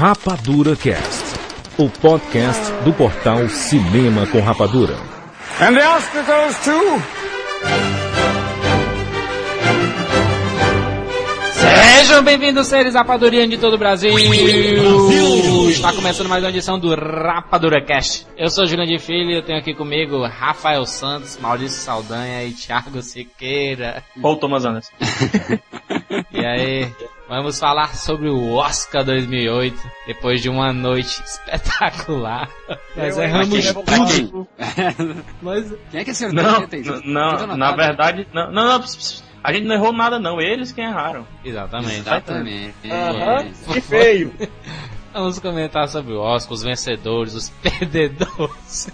Rapadura Cast, o podcast do portal Cinema com Rapadura. And the Oscar goes to... Sejam bem-vindos, seres rapadurianos de todo o Brasil. Brasil! Está começando mais uma edição do Rapadura Cast. Eu sou Juliano de Filho e eu tenho aqui comigo Rafael Santos, Maurício Saldanha e Thiago Siqueira. Ou Thomas Anderson. e aí, vamos falar sobre o Oscar 2008, depois de uma noite espetacular. Nós erramos tudo. Mas... Quem é que acertou? Não, não, não na verdade, não, não, não a gente não errou nada não, eles quem erraram. Exatamente. Exatamente. Uhum. Que feio. Vamos comentar sobre o Oscar, os vencedores, os perdedores.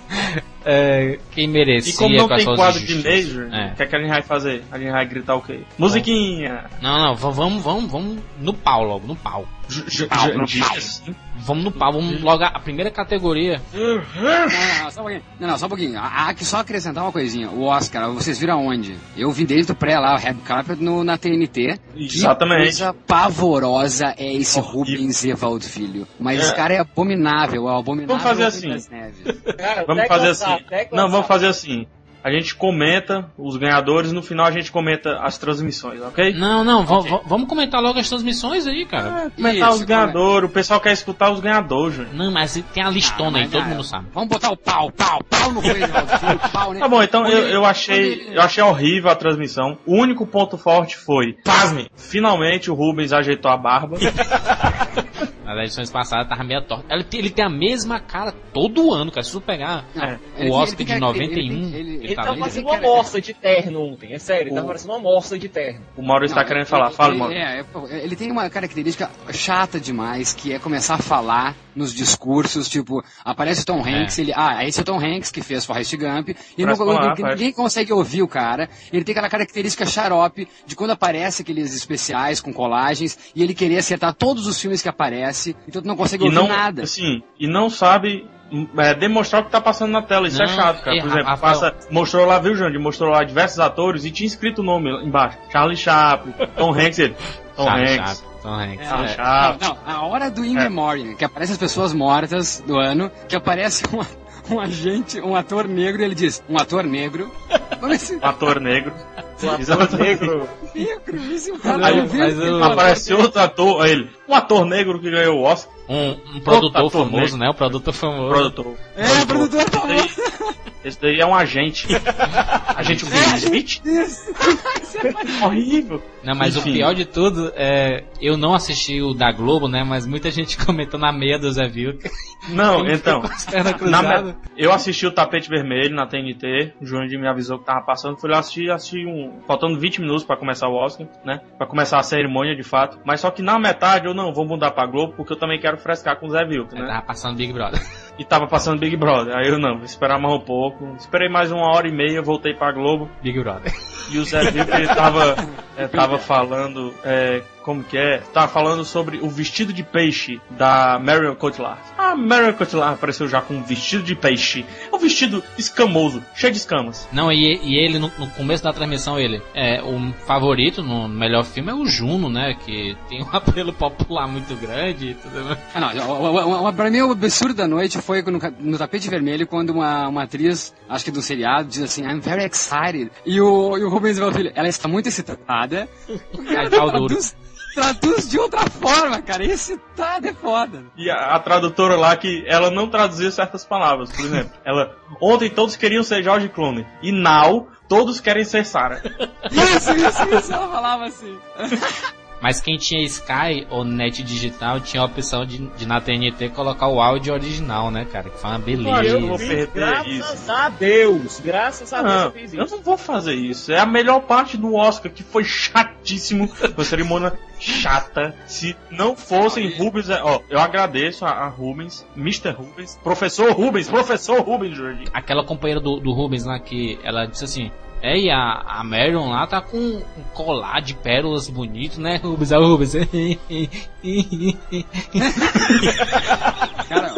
É, quem merecia. E como não tem quadro de Major, é. o que, é que a gente vai fazer? A gente vai gritar o quê? Musiquinha! Não, não, vamos, vamos, vamos no pau logo, no pau. J pau, no pau. Vamos no pau, vamos logo a primeira categoria. Não, não, só um pouquinho. Não, não, só um pouquinho. Há que só acrescentar uma coisinha. O Oscar, vocês viram aonde? Eu vi desde o pré lá, o Red Carpet no, na TNT. Exatamente. Que coisa pavorosa é esse Rubens Evald Filho. Mas é. esse cara é abominável, é abominável. Vamos fazer assim. Cara, vamos fazer assim. Não, vamos fazer assim a gente comenta os ganhadores, no final a gente comenta as transmissões, ok? Não, não, okay. vamos comentar logo as transmissões aí, cara. É, comentar Isso, os ganhadores, o pessoal quer escutar os ganhadores, Júnior. Não, mas tem a listona ah, aí, todo mundo sabe. Vamos botar o pau, pau, pau no pau, né? Tá bom, então eu, eu achei, eu achei horrível a transmissão. O único ponto forte foi, pasme, finalmente o Rubens ajeitou a barba. Nas edições passadas tava meio torta. Ele, ele tem a mesma cara todo ano, cara. Se tu pegar é, o Oscar de 91, ele, ele, ele, ele tava parecendo uma amostra de terno ontem. É sério, ele tava parecendo uma amostra de terno. O Mauro está querendo falar. Fala, Mauro. É, é, ele tem uma característica chata demais, que é começar a falar nos discursos, tipo, aparece o Tom Hanks, é. ele, ah, esse é o Tom Hanks que fez Forrest Gump, e não, falar, ninguém consegue ouvir o cara, ele tem aquela característica xarope de quando aparece aqueles especiais com colagens, e ele querer acertar todos os filmes que aparece, então tu não consegue e ouvir não, nada. Assim, e não sabe é, demonstrar o que tá passando na tela. Isso é não, é chato, cara. Por exemplo, passa, mostrou lá, viu, Jandir? Mostrou lá diversos atores e tinha escrito o nome embaixo. Charlie Chaplin, Tom Hanks, ele. Tom Charlie Hanks. Chaplin. Tom Hanks. É, é. Não, não, a hora do In é. Memoriam, que aparece as pessoas mortas do ano, que aparece uma, um agente, um ator negro, e ele diz, um ator negro. um ator negro. Um ator negro. negro, isso é um Aparece outro ator, ele, um ator negro que ganhou o Oscar. Um, um produtor famoso, negro. né? Um produtor famoso. Produtor. É, produtor, produtor famoso. Esse daí é um agente. agente Will Smith? Isso. É horrível. Não, mas Enfim. o pior de tudo é. Eu não assisti o da Globo, né? Mas muita gente comentou na meia do Zé Vilca. Não, então. Na, eu assisti o Tapete Vermelho na TNT. O João me avisou que tava passando. Fui lá assistir, assisti um. Faltando 20 minutos para começar o Oscar, né? Pra começar a cerimônia de fato. Mas só que na metade eu não vou mudar pra Globo porque eu também quero frescar com o Zé Vilca, né? Tava passando Big Brother. E tava passando Big Brother. Aí eu não, vou esperar mais um pouco. Esperei mais uma hora e meia, voltei pra Globo. Big Brother. E o Zé ele tava, é, tava falando é, como que é? Tava falando sobre o vestido de peixe da Marion Cotillard. A Marion Cotillard apareceu já com um vestido de peixe. É um vestido escamoso, cheio de escamas. Não, e, e ele, no, no, começo da transmissão, ele, é, o favorito no melhor filme é o Juno, né? Que tem um apelo popular muito grande e tudo mais. Ah, não, pra mim o absurdo da noite foi no, no tapete vermelho quando uma, uma atriz, acho que do seriado, diz assim, I'm very excited. E o, e o Rubens Filho, ela está muito excitada. Ai, pau duro traduz de outra forma, cara. Esse tá é foda. E a, a, tradutora lá que ela não traduzia certas palavras, por exemplo. ela ontem todos queriam ser George Clooney e now todos querem ser Sarah. Isso, isso, isso. Ela falava assim. Mas quem tinha Sky ou net digital tinha a opção de, de na TNT colocar o áudio original, né, cara? Que foi uma beleza. Eu vou perder graças isso. a Deus, graças a Deus eu fiz isso. Eu não vou fazer isso. É a melhor parte do Oscar, que foi chatíssimo. Uma cerimônia chata. Se não fossem Rubens, é, ó, eu agradeço a, a, Rubens, Mr. Rubens, professor Rubens, professor Rubens, Jordi. Aquela companheira do, do Rubens lá que ela disse assim: é, e a, a Marion lá tá com um colar de pérolas bonito, né, Rubens? É o Rubens. Cara,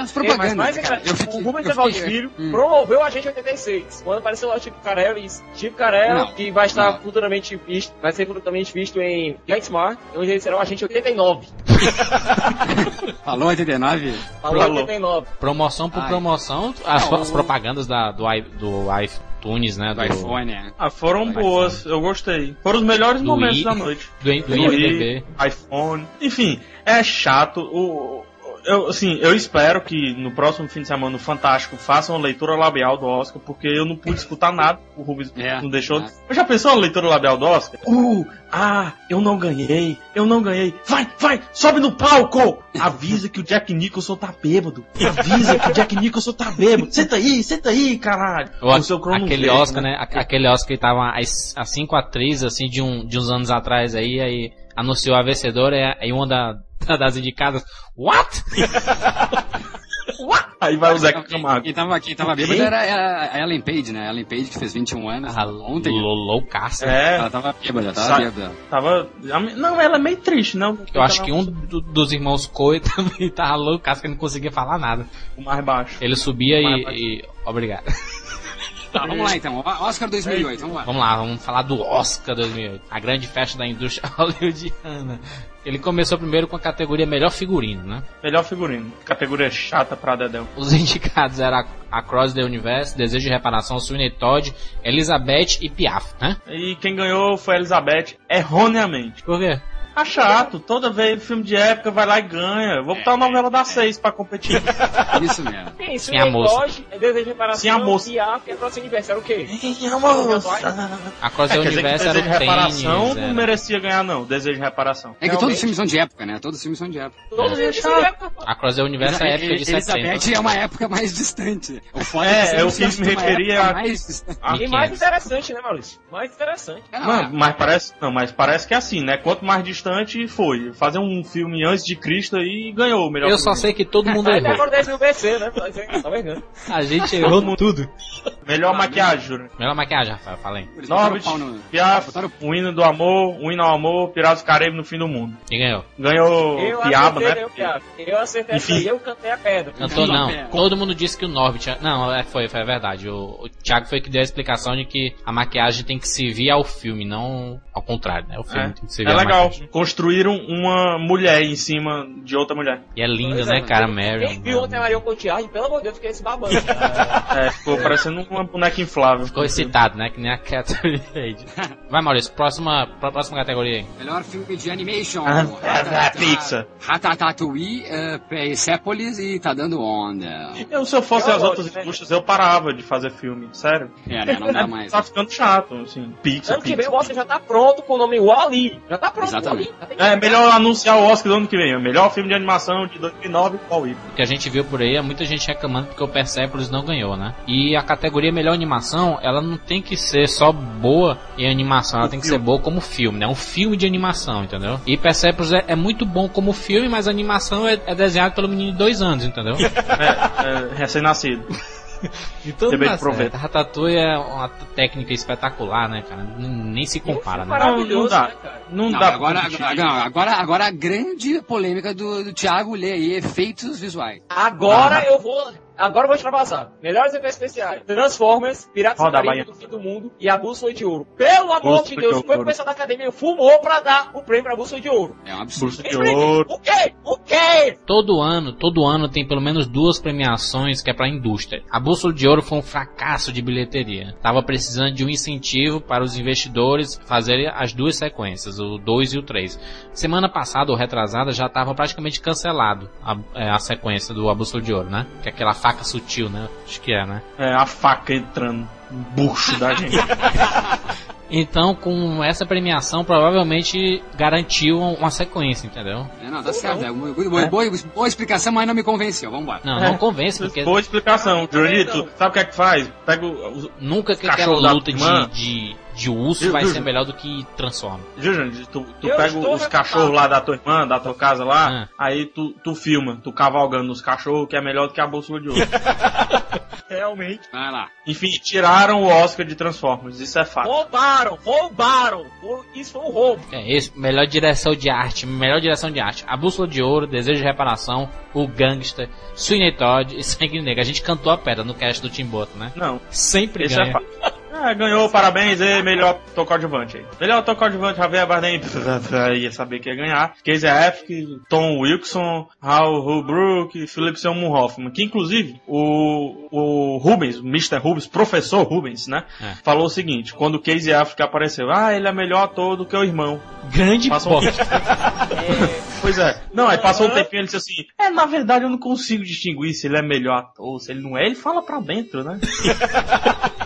as propagandas. É, mas mais cara, eu fiquei, o Rubens Evaldo Filho hum. promoveu a gente 86. Quando apareceu lá o Chico Carelli, Chico Carelli, que vai estar não. futuramente visto, vai ser futuramente visto em Get Smart, onde ele será o agente 89. Falou 89? Falou 89. Promoção por Ai. promoção, as, as propagandas da, do, do iTunes, né? Do, do iPhone, é. Ah, foram do boas, iPhone. eu gostei. Foram os melhores do momentos I, da noite. Do, do, do IMDB. iPhone. Enfim, é chato. O, eu, assim, eu espero que no próximo fim de semana no Fantástico façam uma leitura labial do Oscar, porque eu não pude escutar nada, o Rubens é, não deixou. É. Já pensou na leitura labial do Oscar? Uh, ah, eu não ganhei, eu não ganhei. Vai, vai, sobe no palco! Avisa que o Jack Nicholson tá bêbado. Avisa que o Jack Nicholson tá bêbado. Senta aí, senta aí, caralho. O, o seu aquele Oscar, né? né? Aquele Oscar que tava as, as cinco atrizes, assim, de, um, de uns anos atrás aí, aí anunciou a vencedora e uma da, das indicadas. What? What? Aí vai o Zeca Camargo. Quem tava, quem tava bêbado era a Ellen Page, né? A Ellen Page que fez 21 anos. Ah, ontem. Loucaça. É. Ela tava bêbada, tava Sa bêbada. Tava. Não, ela é meio triste, não. Eu acho que um do, dos irmãos Coe também tava loucaça que não conseguia falar nada. O mais baixo. Ele subia e, e. Obrigado. Tá, vamos lá então. Oscar 2008, vamos lá. Vamos lá, vamos falar do Oscar 2008. A grande festa da indústria hollywoodiana. Ele começou primeiro com a categoria Melhor Figurino, né? Melhor Figurino. Categoria chata pra Dedão. Os indicados eram Across the Universe, Desejo de Reparação, Sweeney Todd, Elizabeth e Piaf, né? E quem ganhou foi a Elizabeth erroneamente. Por quê? Tá chato, toda vez filme de época vai lá e ganha. Vou botar a novela da seis pra competir. Isso mesmo. Sim, Sim, a moça. É desejo de reparação. Sim, a moça. E a, que é próximo aniversário, o quê? Sim, a moça. A Cross é, Universo era de reparação não merecia ganhar, não. Desejo de reparação. É que todos os filmes são de época, né? Todos os filmes são de época. Todos os filmes são de época. A Cross the Universo é época de 70. Elizabeth é uma época mais distante. O foda é, é o que me referia a... Mais e mais interessante, né, Maurício? Mais interessante. Mano, mas parece, não, mas parece que é assim, né? Quanto mais distante foi fazer um filme antes de Cristo aí e ganhou o melhor Eu só sei que todo mundo errou. Agora 10 mil BC, né? Tá A gente errou tudo. Melhor maquiagem, Júlio. Melhor maquiagem, Rafael, fala aí. Norbit, Piaf, o hino do amor, o hino ao amor, Piratas do Caribe no fim do mundo. Quem ganhou? Ganhou eu Piaba, né? Eu acertei Enfim. eu cantei a pedra. Cantou não. Todo mundo disse que o Norbit... Não, é, foi, foi verdade. O, o Thiago foi que deu a explicação de que a maquiagem tem que servir ao filme, não ao contrário, né? O filme é. tem que servir É legal. Construíram uma mulher em cima de outra mulher. E é linda, né, é, cara, Mary. Quem viu ontem a Marion Cotillard, pelo amor de Deus, fiquei esse babando. é, ficou parecendo uma boneca inflável. Ficou excitado, né, que nem a Catherine Vai, Maurício, próxima, próxima categoria aí. Melhor filme de animation. Ah, a pizza. Ratatouille, uh, Persepolis e Tá Dando Onda. Eu, se eu fosse eu as outras né? indústrias, eu parava de fazer filme, sério. É, né, não dá mais. tá ficando chato, assim, pizza, Ano que vem o Oscar já tá pronto com o nome ali. Já tá pronto Exatamente. Ali. É, melhor anunciar o Oscar do ano que vem. O melhor filme de animação de 2009 qual O que a gente viu por aí é muita gente reclamando porque o Persepolis não ganhou, né? E a categoria melhor animação, ela não tem que ser só boa em animação, ela tem que ser boa como filme, né? Um filme de animação, entendeu? E Persepolis é, é muito bom como filme, mas a animação é, é desenhada pelo menino de dois anos, entendeu? é, é recém-nascido. Então não dá certo. Ratatouille é uma técnica espetacular, né, cara? Nem se compara, né? Não, não dá. Não, não dá. Agora, agora, agora, agora a grande polêmica do, do Thiago lê aí, efeitos visuais. Agora ah. eu vou Agora eu vou extravasar. Melhores efeitos especiais. Transformers, Piratas do Caribe do Fim do Mundo e a Bússola de Ouro. Pelo amor de Deus, foi o pessoal da academia fumou pra dar o prêmio pra Bússola de Ouro. É um absurdo. de Ouro. O quê? O quê? Todo ano, todo ano tem pelo menos duas premiações que é pra indústria. A Bússola de Ouro foi um fracasso de bilheteria. Tava precisando de um incentivo para os investidores fazerem as duas sequências, o 2 e o 3. Semana passada ou retrasada já tava praticamente cancelado a, é, a sequência do A Bússola de Ouro, né? Que é aquela faca sutil, né? Acho que é, né? É, a faca entrando no bucho da gente. Então, com essa premiação, provavelmente garantiu uma sequência, entendeu? É, não, tá certo. É, boa, boa, boa, explicação, mas não me convenceu. Vamos embora. Não, não é. convence, porque... Boa explicação. Julito, sabe o que é que faz? Pega o, Nunca que aquela luta de, de, de urso vai ser melhor do que Transforma. Júlio, tu, tu pega os cachorros lá da tua irmã, da tua casa lá, ah. aí tu, tu filma, tu cavalgando nos cachorros, que é melhor do que a bolsa de ouro. realmente. Vai lá. Enfim, tiraram o Oscar de Transformers, isso é fato. Roubaram, roubaram. Isso foi um roubo. É isso, melhor direção de arte, melhor direção de arte. A Bússola de Ouro, Desejo de Reparação, O Gangster, Sweeney Todd e Sangue Negro. A gente cantou a pedra no cast do Tim Burton, né? Não. Sempre Esse ganha. é fato. Ah, ganhou, parabéns, e melhor tocar coadjuvante aí. Melhor tocar coadjuvante, Javier Bardem, ia saber que ia ganhar. Casey Affleck, Tom Wilson, Hal Holbrook, Philip Seymour Hoffman, que inclusive o, o Rubens, Mr. Rubens, professor Rubens, né, É. falou o seguinte, quando o Casey Affleck apareceu, ah, ele é melhor ator do que o irmão. Grande Passou um. Pois é. Não, aí passou um tempinho e ele disse assim, é, na verdade eu não consigo distinguir se ele é melhor ator, se ele não é, ele fala pra dentro, né?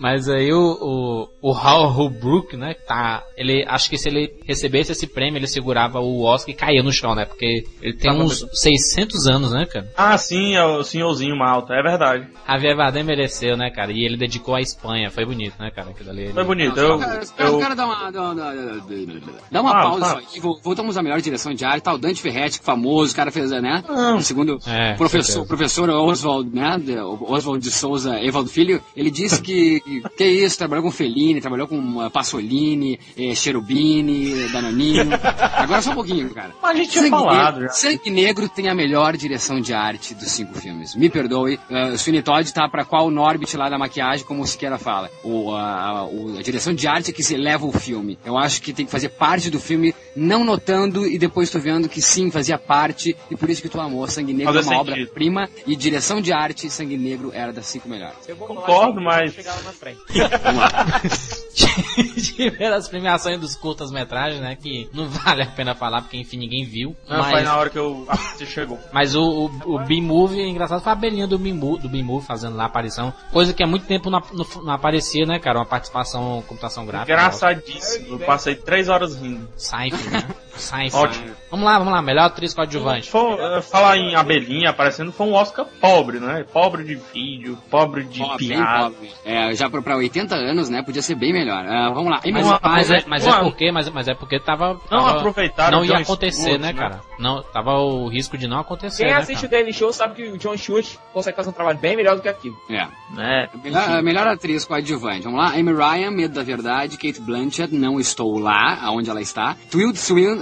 Mas aí o, o, o Hal Holbrook, né, tá, ele, acho que se ele recebesse esse prêmio, ele segurava o Oscar e caía no chão, né, porque ele tem Tava uns 600 anos, né, cara. Ah, sim, é o senhorzinho malta, é verdade. Javier Bardem mereceu, né, cara, e ele dedicou à Espanha, foi bonito, né, cara, aquilo ali. ele- Foi bonito. Não, Eu, cara, eu, cara, dá uma, dá uma, dá uma Ah, pausa. Vol- Voltamos à melhor direção de arte. Tá, o Dante Ferretti, famoso, o cara fez, né? Não. Segundo É, o professor, professor Oswald, né? Oswald de Souza Evaldo Filho, ele disse que, que é isso, trabalhou com Fellini, trabalhou com uh, Pasolini, eh, Cherubini, Danoninho. Agora só um pouquinho, cara. Mas a gente tinha Sangue falado Negro, já. Sangue Negro tem a melhor direção de arte dos cinco filmes. Me perdoe, uh, Sweeney Todd tá pra qual Norbit lá da maquiagem, como o Siqueira fala. O, a, o- a direção de arte é que se eleva o filme. Eu acho que tem que fazer parte do filme, não notando e depois tu vendo que sim, fazia parte, e por isso que tu amou. Sangue Negro Faz é uma obra-prima, e direção de arte, Sangue Negro era das cinco melhores. Eu Concordo, mas- Vamos lá. Tiveram as premiações dos curtas-metragens, né, que não vale a pena falar, porque enfim, ninguém viu. não, foi mas... na hora que eu assisti chegou. Mas o, o, o B-Movie, é engraçado, foi a belinha do B-Movie, do B-Movie fazendo lá a aparição. Coisa que há muito tempo não, não, aparecia, né, cara? Uma participação, computação gráfica. Engraçadíssimo. Eu passei três horas rindo. Seinfeld, né? Ótimo. Vamos lá, vamos lá. Melhor atriz coadjuvante. Foi, eh, falar em abelhinha aparecendo foi um Oscar pobre, né? Pobre de vídeo, pobre de bem piada. pobre. É, já pra, pra 80 anos, né? Podia ser bem melhor. Ah, vamos lá. Mas, Uma- mas, é, mas é porque, mas, mas é porque tava. Não tava- aproveitaram Não ia Jon acontecer, Stewart, né, né? cara? Não, tava o risco de não acontecer. Quem né, assiste cara? o Daily Show sabe que o John Stewart consegue fazer um trabalho bem melhor do que aquilo. É. Né? Melhor, melhor atriz coadjuvante. Vamos lá. Amy Ryan, Medo da Verdade. Kate Blanchett, Não Estou Lá, aonde ela está. Tilda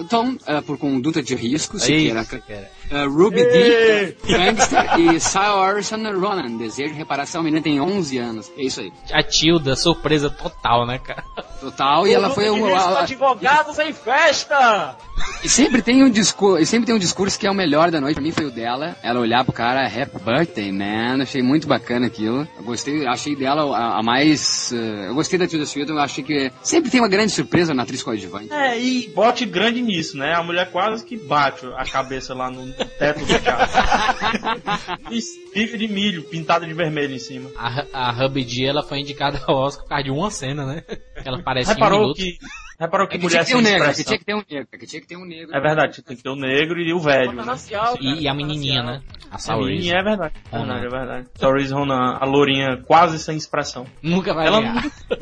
Swinton, eh, por Conduta de Risco. Siqueira. Isso, cara. Eh, Ruby Dee, Gangster. E Saoirse Ronan, Desejo de Reparação. A menina tem 11 anos. É isso aí. A Tilda, surpresa total, né, cara? Total. E ela foi um uma... a- a- Advogados em festa! E sempre tem um discurso, sempre tem um discurso que é o melhor da noite. Pra mim foi o dela. Ela olhar pro cara, Happy Birthday, man. Achei muito bacana aquilo. Eu gostei, achei dela a, a mais. eh, eu gostei da Tilda Swinton. Eu achei que sempre tem uma grande surpresa na atriz coadjuvante. É, e bote grande nisso, né? A mulher quase que bate a cabeça lá no teto do bife de milho pintado de vermelho em cima. A, a Hubby D, ela foi indicada ao Oscar por causa de uma cena, né? Ela aparece em um Reparou minuto. que, reparou que É que tinha mulher que ter um sem negro, é que tinha que ter um negro, é que tinha que ter um negro. É verdade, tem que ter o negro e o velho, né? racial, cara, E, a menininha, racial. né? A menininha é verdade. É Ronan. verdade, é verdade. Saoirse Ronan, a lourinha quase sem expressão. Nunca vai Ela ganhar. Ela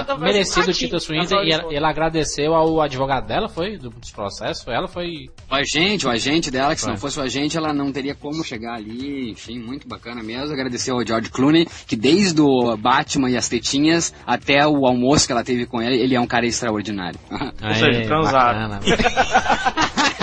Ah, tá merecido o Swinton ratinho, e ela, ela agradeceu ao advogado dela, foi? Do, dos processos? Foi ela, foi. O agente, o agente dela, que se não fosse o agente, ela não teria como chegar ali. Enfim, muito bacana mesmo. Agradecer ao George Clooney, que desde o Batman e as tetinhas até o almoço que ela teve com ele, ele é um cara extraordinário. seja, transaram.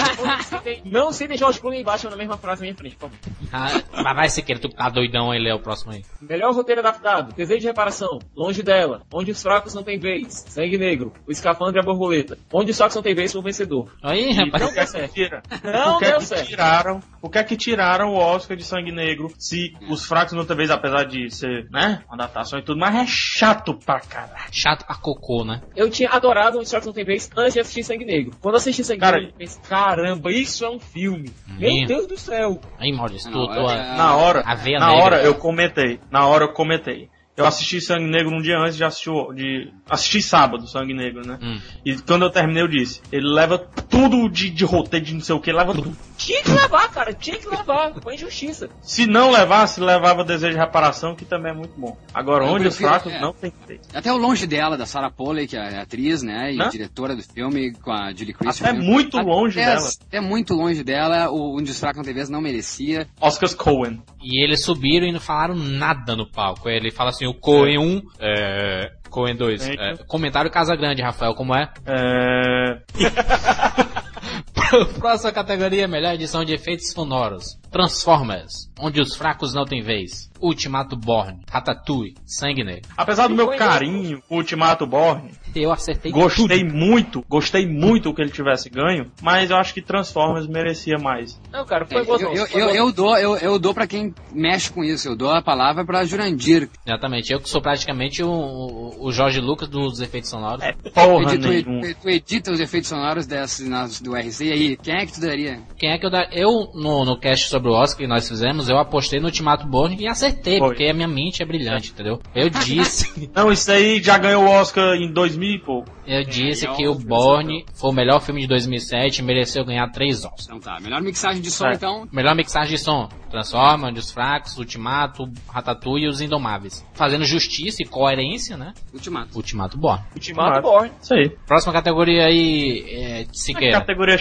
Não citem George Clooney embaixo na mesma frase na minha frente, por favor. Ah, mas vai ser que tu tá doidão, ele é o próximo aí. Melhor roteiro adaptado, Desejo de Reparação, Longe dela, Onde os Fracos Não Têm Vez, Sangue Negro, O Escafandre e a Borboleta, Onde os Fracos Não Têm Vez foi o vencedor. Aí, E rapaz. que é que tira? Não é deu que certo. tiraram? Por que é que tiraram o Oscar de Sangue Negro se os fracos não vez, apesar de ser, né, uma adaptação e tudo, mas é chato pra caralho. Chato pra cocô, né? Eu tinha adorado Onde os Fracos Não Têm Vez antes de assistir Sangue Negro. Quando eu assisti Sangue Cara, Negro, eu pensei, caramba, isso é um filme. Minha. Meu Deus do céu. Aí, Maurício, tu, tu, é- Na hora, A veia na negra. hora eu comentei, na hora eu comentei. Eu assisti Sangue Negro um dia antes de assistir, de assisti sábado Sangue Negro, né? Hum. E quando eu terminei eu disse, ele leva tudo de, de roteiro, de não sei o que, leva tudo. Tinha que levar, cara, tinha que levar, foi injustiça. Se não levasse, levava desejo de reparação, que também é muito bom. Agora, eu onde prefiro, os fracos é, não tem que ter. Até o longe dela, da Sarah Polley, que é atriz, né, e Hã? diretora do filme, com a Julie Christie. Até muito longe até, dela. Até muito longe dela, o Onde os fracos não tem vez não merecia. Oscars Cohen. E eles subiram e não falaram nada no palco. Ele fala assim, o Cohen 1, é, Cohen 2. É, comentário Casa Grande, Rafael, como é? É... Próxima categoria, melhor edição de efeitos sonoros. Transformers, onde os fracos não têm vez. Ultimato Born, Ratatouille, Sangue Negro. Apesar do meu carinho com Ultimato Born, eu acertei Gostei tudo. muito, gostei muito que ele tivesse ganho, mas eu acho que Transformers merecia mais. Não, cara, foi gostoso. Eu, eu, eu, eu, dou, eu, eu dou pra quem mexe com isso, eu dou a palavra pra Jurandir. Exatamente, eu que sou praticamente o, o Jorge Lucas dos efeitos sonoros. É, porra tu, tu, tu, edita os efeitos sonoros desse, nas, do RC, e aí, quem é que tu daria? Quem é que eu daria? Eu, no, no cast sobre o Oscar que nós fizemos, eu apostei no Ultimato Born e acertei, Foi. porque a minha mente é brilhante, entendeu? Eu disse... Não, isso aí já ganhou o Oscar em 2000 e pouco. Eu disse que o Born foi o melhor filme de 2007 e mereceu ganhar três Oscars. Então tá, melhor mixagem de som é. então. Melhor mixagem de som. Transforma, Os Fracos, Ultimato, Ratatouille e Os Indomáveis. Fazendo justiça e coerência, né? Ultimato. Ultimato Born. Ultimato Born. Isso aí. Próxima categoria aí, é, Siqueira. categoria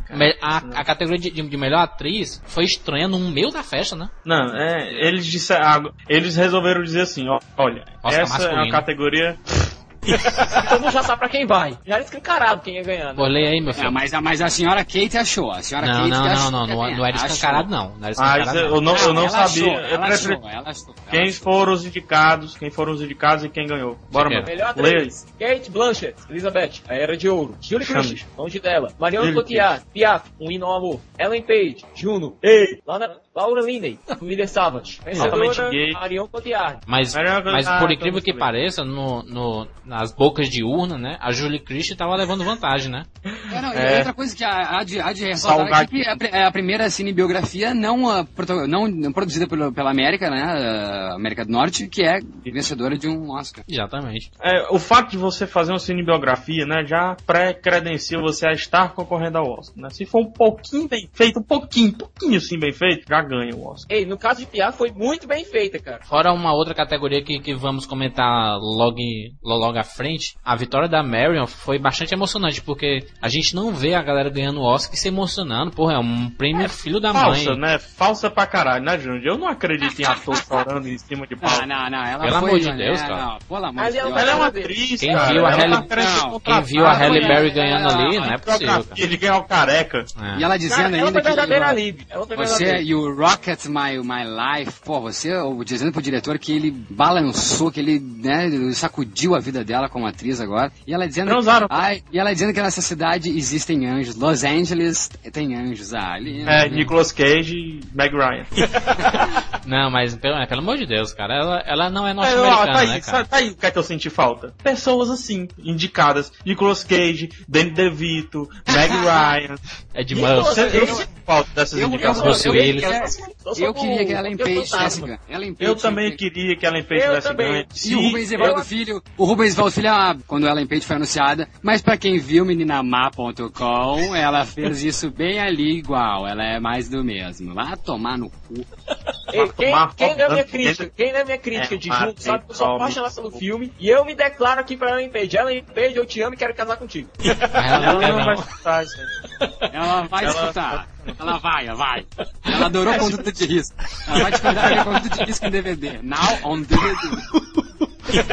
cara. a, a, categoria de, de, melhor atriz foi estranha no meio da festa, né? Não, é, eles disseram, eles resolveram dizer assim, ó, olha, Oscar essa masculino. é uma categoria Todo mundo já sabe pra quem vai. Já era escancarado quem ia ganhando. Pô, leia aí, meu filho. É, mas, mas a senhora Kate achou. A senhora não, Kate não, não, não, não, não, era escancarado não. Não era escancarado, mas eu não, eu não sabia. Achou, eu preferi... achou, ela achou, quem foram os indicados, quem foram os indicados e quem ganhou. Bora, mano. Melhor atriz. Kate Blanchett, Elizabeth, A Era de Ouro. Julie Christie, Longe dela. Marion Cotillard, Piaf, Um Hino ao Amor. Ellen Page, Juno. Ei, Laura Linney, Família Savage. Vencedora, Marion Cotillard. Mas, mas por incrível que pareça, no, no, nas bocas de urna, né? A Julie Christie tava levando vantagem, né? É, não, é. outra coisa que há de, há de ressaltar é que é a, primeira cinebiografia não, a, não, não produzida pela, pela América, né? América do Norte, que é vencedora de um Oscar. Exatamente. É, o fato de você fazer uma cinebiografia, né? Já pré-credencia você a estar concorrendo ao Oscar, né? Se for um pouquinho bem feito, um pouquinho, um pouquinho assim bem feito, já ganha o Oscar. Ei, no caso de Piaf foi muito bem feita, cara. Fora uma outra categoria que, que vamos comentar logo, logo à frente, a vitória da Marion foi bastante emocionante, porque a gente não vê a galera ganhando o Oscar e se emocionando. Porra, é um prêmio é, filho da falsa, mãe. né? Falsa pra caralho, né, Júnior? Eu não acredito em ator chorando em cima de pau. Não, não, não. Ela Pelo foi, amor de Deus, cara. Não, pelo amor de Deus. Ela é uma atriz, quem Viu a Halle, não, quem viu a Halle Berry ganhando ali, não é possível, cara. Ele ganhou o careca. É. E ela dizendo cara, ainda ela que... Livre. Ela você, you rocket my, my life. Pô, você, dizendo pro diretor que ele balançou, que ele, né, sacudiu a vida dela como atriz agora. E ela dizendo... Não usaram. Ai, e ela dizendo que nessa cidade existem anjos. Los Angeles tem anjos. Ah, ali... É, né? Nicolas Cage e Meg Ryan. não, mas pelo, é, pelo amor de Deus, cara, ela, ela não é norte-americana, é, tá né, cara? Tá aí o que é que eu senti falta. Pessoas assim, indicadas. Nicolas Cage, Danny DeVito, Meg Ryan. Ed Murphy. Eu, sinto falta dessas eu, indicações. Eu, eu, eu, eu queria que ela Page tivesse ganho. Eu também queria que ela Page tivesse ganho. E o Rubens Evaldo Filho, o Rubens Evaldo Filho, ah, quando ela Page foi anunciada, mas pra quem viu meninamá.com, ela fez isso bem ali igual. Ela é mais do mesmo. Vá tomar no cu. Ei, quem, quem lê minha crítica, quem lê minha crítica é, de junto sabe que eu sou apaixonado pelo filme e eu me declaro aqui pra Ellen Page. Ellen Page, eu te amo e quero casar contigo. Ela não vai escutar isso aí. Ela vai escutar. Ela vai, ela vai. Ela adorou conduta de risco. Ela vai te contar a conduta de risco em DVD. Now on DVD.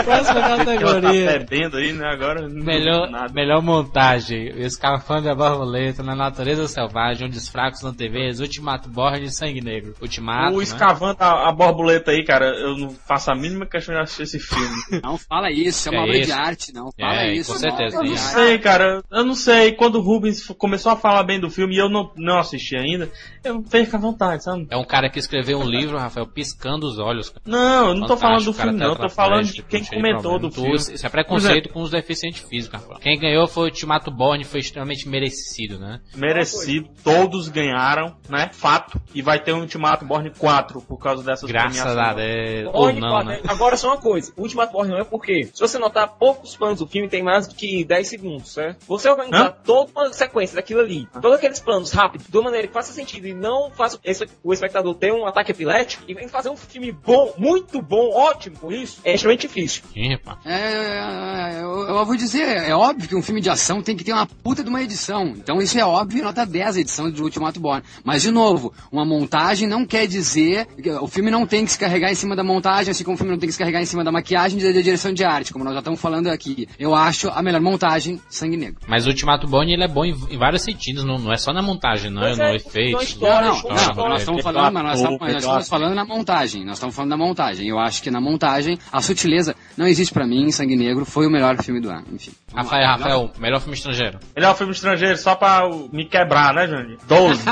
Próxima categoria. Tá bebendo aí, né? Agora. Melhor, melhor montagem. O escafandro a borboleta na natureza selvagem, onde os fracos não TV, Ultimato Borne e Sangue Negro. Ultimato. O né? escavando a, a, borboleta aí, cara, eu não faço a mínima questão de assistir esse filme. Não fala isso, é uma é obra isso? de arte, não. Fala é, isso. Com certeza. Eu não sei, cara. Eu não sei. Quando o Rubens começou a falar bem do filme e eu não, não assisti ainda, eu perco a vontade, sabe? É um cara que escreveu um livro, Rafael, piscando os olhos. Não, eu não tô falando do filme, não. Eu tô falando de quem comentou do filme. Isso é preconceito com os deficientes físicos, Quem ganhou foi o Ultimato Borne, foi extremamente merecido, né? Merecido, todos ganharam, né? Fato. E vai ter um Ultimato Borne 4 por causa dessas Graças a Deus. Ou não, né? Agora só uma coisa, o Ultimato Borne não é porque, se você notar, poucos planos do filme tem mais do que 10 segundos, certo? Você organizar Hã? toda uma sequência daquilo ali, todos aqueles planos rápidos, de uma maneira que faça sentido e não faça o espectador ter um ataque epilético, e fazer um filme bom, muito bom, ótimo por isso, é extremamente difícil. Sim, é, é, eu, eu, vou dizer, é óbvio que um filme de ação tem que ter uma puta de uma edição. Então isso é óbvio, nota 10 a edição de Ultimato Born. Mas, de novo, uma montagem não quer dizer. O filme não tem que se carregar em cima da montagem, assim como o filme não tem que se carregar em cima da maquiagem e da direção de arte, como nós já estamos falando aqui. Eu acho a melhor montagem Sangue Negro. Mas o Ultimato Born ele é bom em, em vários sentidos, não, não, é só na montagem, não é, no é, efeito. Não, não, não, não, nós estamos falando, mas nós, estamos, nós estamos falando na montagem. Nós estamos falando da montagem. Eu acho que na montagem, a sutileza não existe para mim. Sangue Negro foi o melhor filme do ano. Enfim. Rafael, Rafael, melhor filme estrangeiro. Melhor filme estrangeiro, só pra me quebrar, né, Jandir? 12.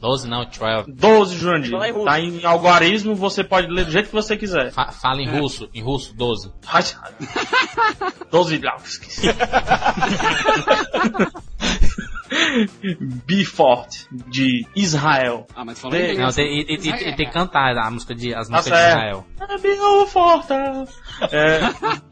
12 não, 12. 12, Jandir. Tá em algarismo, você pode ler do jeito que você quiser. Fa fala em é. russo, em russo, 12. 12 Bifort, de Israel. Ah, mas falou em Não, tem, tem, tem, tem, que cantar a música de, as músicas de Israel. Bifort, é,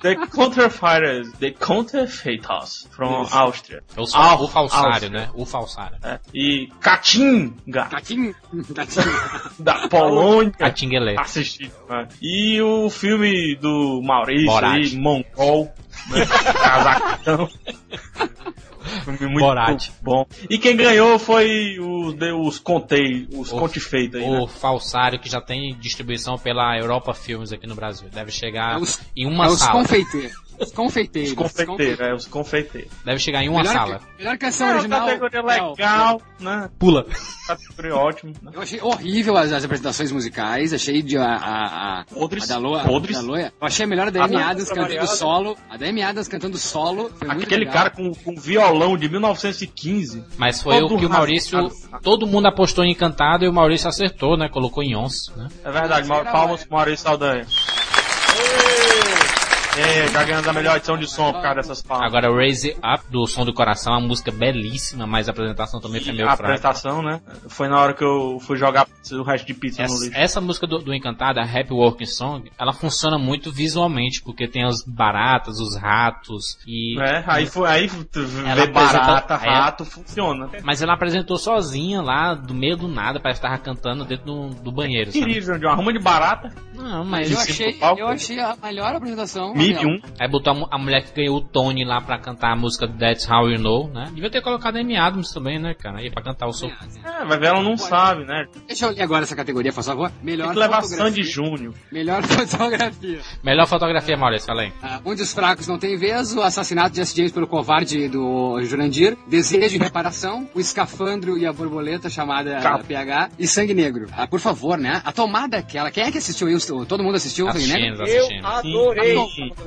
The Counterfeiters, The Counterfeiters, from Áustria. É o, Al o falsário, né? O falsário. É. E Katinga. Katinga. da Polônia. Katinguele. Assisti. É. E o filme do Maurício Borat. aí, Mongol. Né? Filme muito Borat. bom. E quem ganhou foi os, os Contei, os o, Conte Feito aí, O né? Falsário, que já tem distribuição pela Europa Filmes aqui no Brasil. Deve chegar é os, em uma é sala. Os os confeiteiros. Os confeiteiros, é, os confeiteiros. Deve chegar em uma melhor sala. Que, melhor canção é, original. categoria legal, né? Pula. Categoria ótimo. Né? Eu achei horrível as, as, apresentações musicais, achei de a, a, a, Podres. a da Loa. Podres. Da Loa. Eu achei melhor a Demi Adams cantando solo. A Demi Adams cantando solo. Foi Aquele cara com, com violão de 1915. Mas foi o que o Maurício. Todo mundo apostou em Encantado e o Maurício acertou, né? Colocou em 11. Né? É verdade, palmas pro Maurício Saldanha. É, já ganhando a melhor edição de som por causa dessas palmas. Agora, Raise Up, do Som do Coração, uma música belíssima, mas a apresentação também foi meio fraca. A apresentação, né? Foi na hora que eu fui jogar o resto de pizza essa, no lixo. Essa música do, do Encantado, a Happy Working Song, ela funciona muito visualmente, porque tem as baratas, os ratos e... É, aí, foi, aí barata, rato, ela, funciona. Mas ela apresentou sozinha lá, do meio do nada, parece que tava cantando dentro do, do banheiro, Querido, de uma ruma de barata. Não, mas... Eu achei, eu achei a melhor apresentação MIB1. Aí botou a, a, mulher que ganhou o Tony lá pra cantar a música That's How You Know, né? Devia ter colocado a Amy Adams também, né, cara? Aí pra cantar o seu. É, mas ela não sabe, né? Deixa eu ler agora essa categoria, por favor. Melhor Tem que levar Sandy Júnior. Melhor fotografia. Melhor fotografia, Maurício, fala aí. Ah, onde os fracos não têm vez, o assassinato de Jesse James pelo covarde do Jurandir, Desejo e Reparação, o escafandro e a borboleta chamada Cap. PH e Sangue Negro. Ah, por favor, né? A tomada aquela. Quem é que assistiu isso? Todo mundo assistiu Sangue Negro? Eu adorei.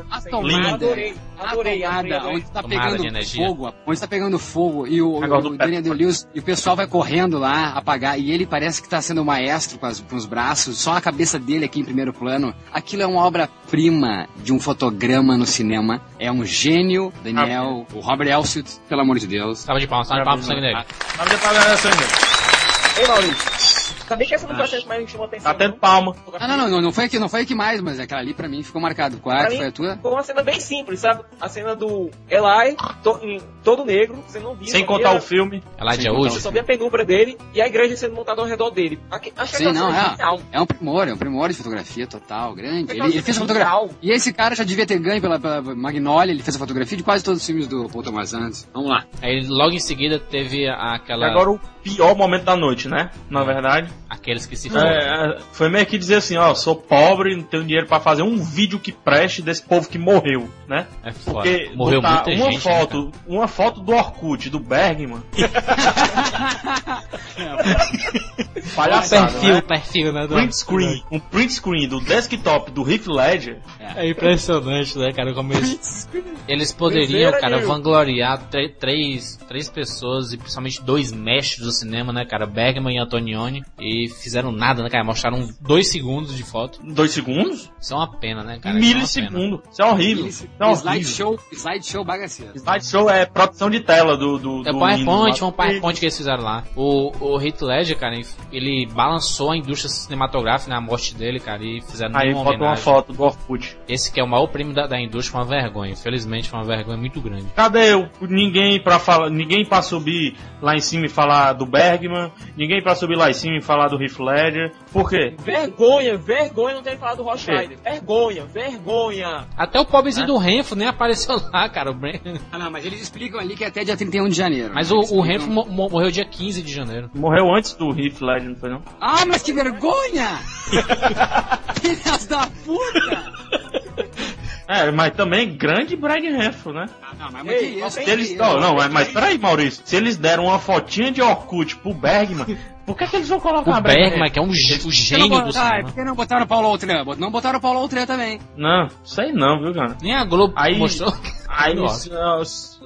A, tomada. Adorei. Adorei. A tomada, onde tá pegando fogo. Onde tá pegando fogo e o, o, o Daniel Lewis e o pessoal vai correndo lá apagar e ele parece que tá sendo o maestro com, as, com os braços, só a cabeça dele aqui em primeiro plano. Aquilo é uma obra-prima de um fotograma no cinema. É um gênio, Daniel, ah, o Robert Elsitt, pelo amor de Deus. Tava de palmas, tava de palmas sangue negro. Tava de palmas sangue negro. Ei, Maurício. Sabia que essa não foi a que mais chamou atenção. Até palma. Ah, não, não, não foi aqui, não foi aqui mais, mas aquela ali pra mim ficou marcado. Qual é foi a tua? Foi uma cena bem simples, sabe? A cena do Eli, to, todo negro, você não viu. Sem contar via, o filme. Eli de hoje. Você só via a penumbra dele e a igreja sendo montada ao redor dele. Achei Sim, não, é, é um primor, é um primor de fotografia total, grande. Ele, ele fez a fotografia. E esse cara já devia ter ganho pela, pela Magnolia, ele fez a fotografia de quase todos os filmes do Paul Thomas Anderson. Vamos lá. Aí logo em seguida teve aquela. E agora o pior momento da noite, né? Na verdade. Aqueles que se é, foi meio que dizer assim, ó, sou pobre, não tenho dinheiro para fazer um vídeo que preste desse povo que morreu, né? É foda. Porque morreu muita uma gente, foto, né, uma foto do Orkut, do Bergman. Palhaçada, perfil, né? perfil, né? Print screen, um print screen do desktop do Heath Ledger. É impressionante, né, cara? Como eles, eles poderiam, cara, vangloriar três, três pessoas e principalmente dois mestres do cinema, né, cara? Bergman e Antonioni. E fizeram nada, né, cara? Mostraram dois segundos de foto. Dois segundos? Isso é uma pena, né, cara? Milissegundo. Isso é horrível. Isso é horrível. Slideshow, slideshow bagaceiro. Slideshow é produção de tela do. do, é do PowerPoint, foi um PowerPoint que eles fizeram lá. O, o Heath Ledger, cara, ele balançou a indústria cinematográfica na morte dele, cara, e fizeram Aí uma uma foto do Orkut. Esse que é o maior prêmio da, da indústria, foi uma vergonha. Infelizmente, foi uma vergonha muito grande. Cadê eu? Ninguém pra falar, ninguém pra subir lá em cima e falar do Bergman, ninguém pra subir lá em cima e falar do Heath Ledger. Por quê? Vergonha, vergonha não ter falado do Rothschild. Vergonha, vergonha. Até o pobrezinho é? do Renfro nem apareceu lá, cara. O Ah, não, mas eles explicam ali que é até dia 31 de janeiro. Mas o, o Renfro morreu dia 15 de janeiro. Morreu antes do Heath Ledger, não foi não? Ah, mas que vergonha! Filhas da puta! É, mas também grande Brad Renfro, né? Ah, não, mas Ei? Se eles, não, não, mas, mas peraí, Maurício. Se eles deram uma fotinha de Orkut pro Bergman, por que, que eles vão colocar o Bergman, que é um o gênio do cinema? por que não botaram o Paulo Outran? Não botaram o Paulo Outran também. Não, sei não, viu, cara? Nem a Globo aí, mostrou. Aí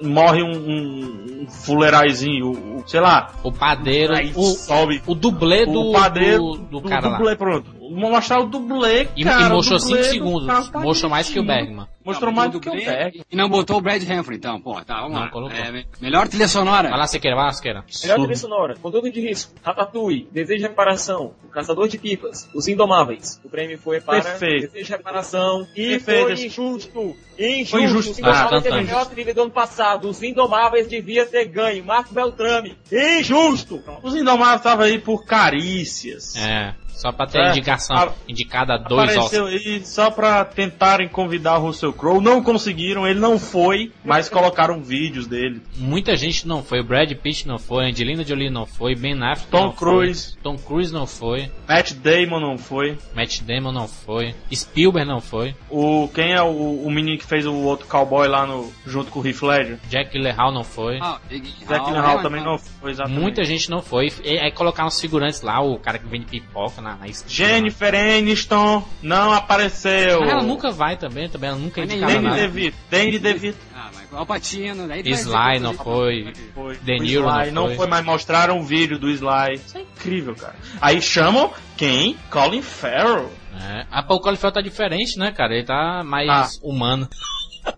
morre um, um, um fuleiraizinho, o, sei lá. O padeiro, o, sobe. o dublê do, o padeiro, do, do, do cara dublê, lá. pronto mostrar o dublê, e, cara. E mostrou 5 segundos. Mostrou mais que o Bergman. Mostrou mais do que o Bergman. E não botou o Brad Humphrey, então. Pô, tá, vamos não, lá. Colocou. É, melhor trilha sonora. Vai lá, Sequeira, vai lá, Sequeira. Melhor trilha sonora. Conteúdo de risco. Ratatouille. Desejo de reparação. O Caçador de Pipas. Os Indomáveis. O prêmio foi para Perfeito. Desejo de reparação. E Perfeito. foi injusto. Injusto. Foi injusto. Indomáveis ah, teve a melhor trilha do ano passado. Os Indomáveis devia ter ganho. Marco Beltrame. Injusto. Os Indomáveis estavam aí por carícias. É. Só pra ter é, indicação a, indicada a dois Apareceu aí só pra tentarem convidar o Russell Crowe. Não conseguiram, ele não foi, mas colocaram vídeos dele. Muita gente não foi. Brad Pitt não foi, Angelina Jolie não foi, Ben Affleck Tom não Cruise. foi. Tom Cruise não foi. Matt Damon não foi. Matt Damon não foi. Spielberg não foi. O, quem é o, o menino que fez o outro cowboy lá no, junto com o Heath Ledger? Jack Gyllenhaal não foi. Ah, Jack Gyllenhaal é, também não foi, exatamente. Muita gente não foi. E, aí colocaram os figurantes lá, o cara que vende pipoca na, na Jennifer Aniston não apareceu. Ah, ela nunca vai também, também ela nunca é indicava Danny DeVito, Danny DeVito. Ah, mas Alpatino, daí Sly não foi, foi. De Niro não foi. não foi, mas mostraram um vídeo do Sly. Isso é incrível, cara. Aí chamam quem? Colin Farrell. É. Ah, o Colin Farrell tá diferente, né, cara? Ele tá mais ah. humano.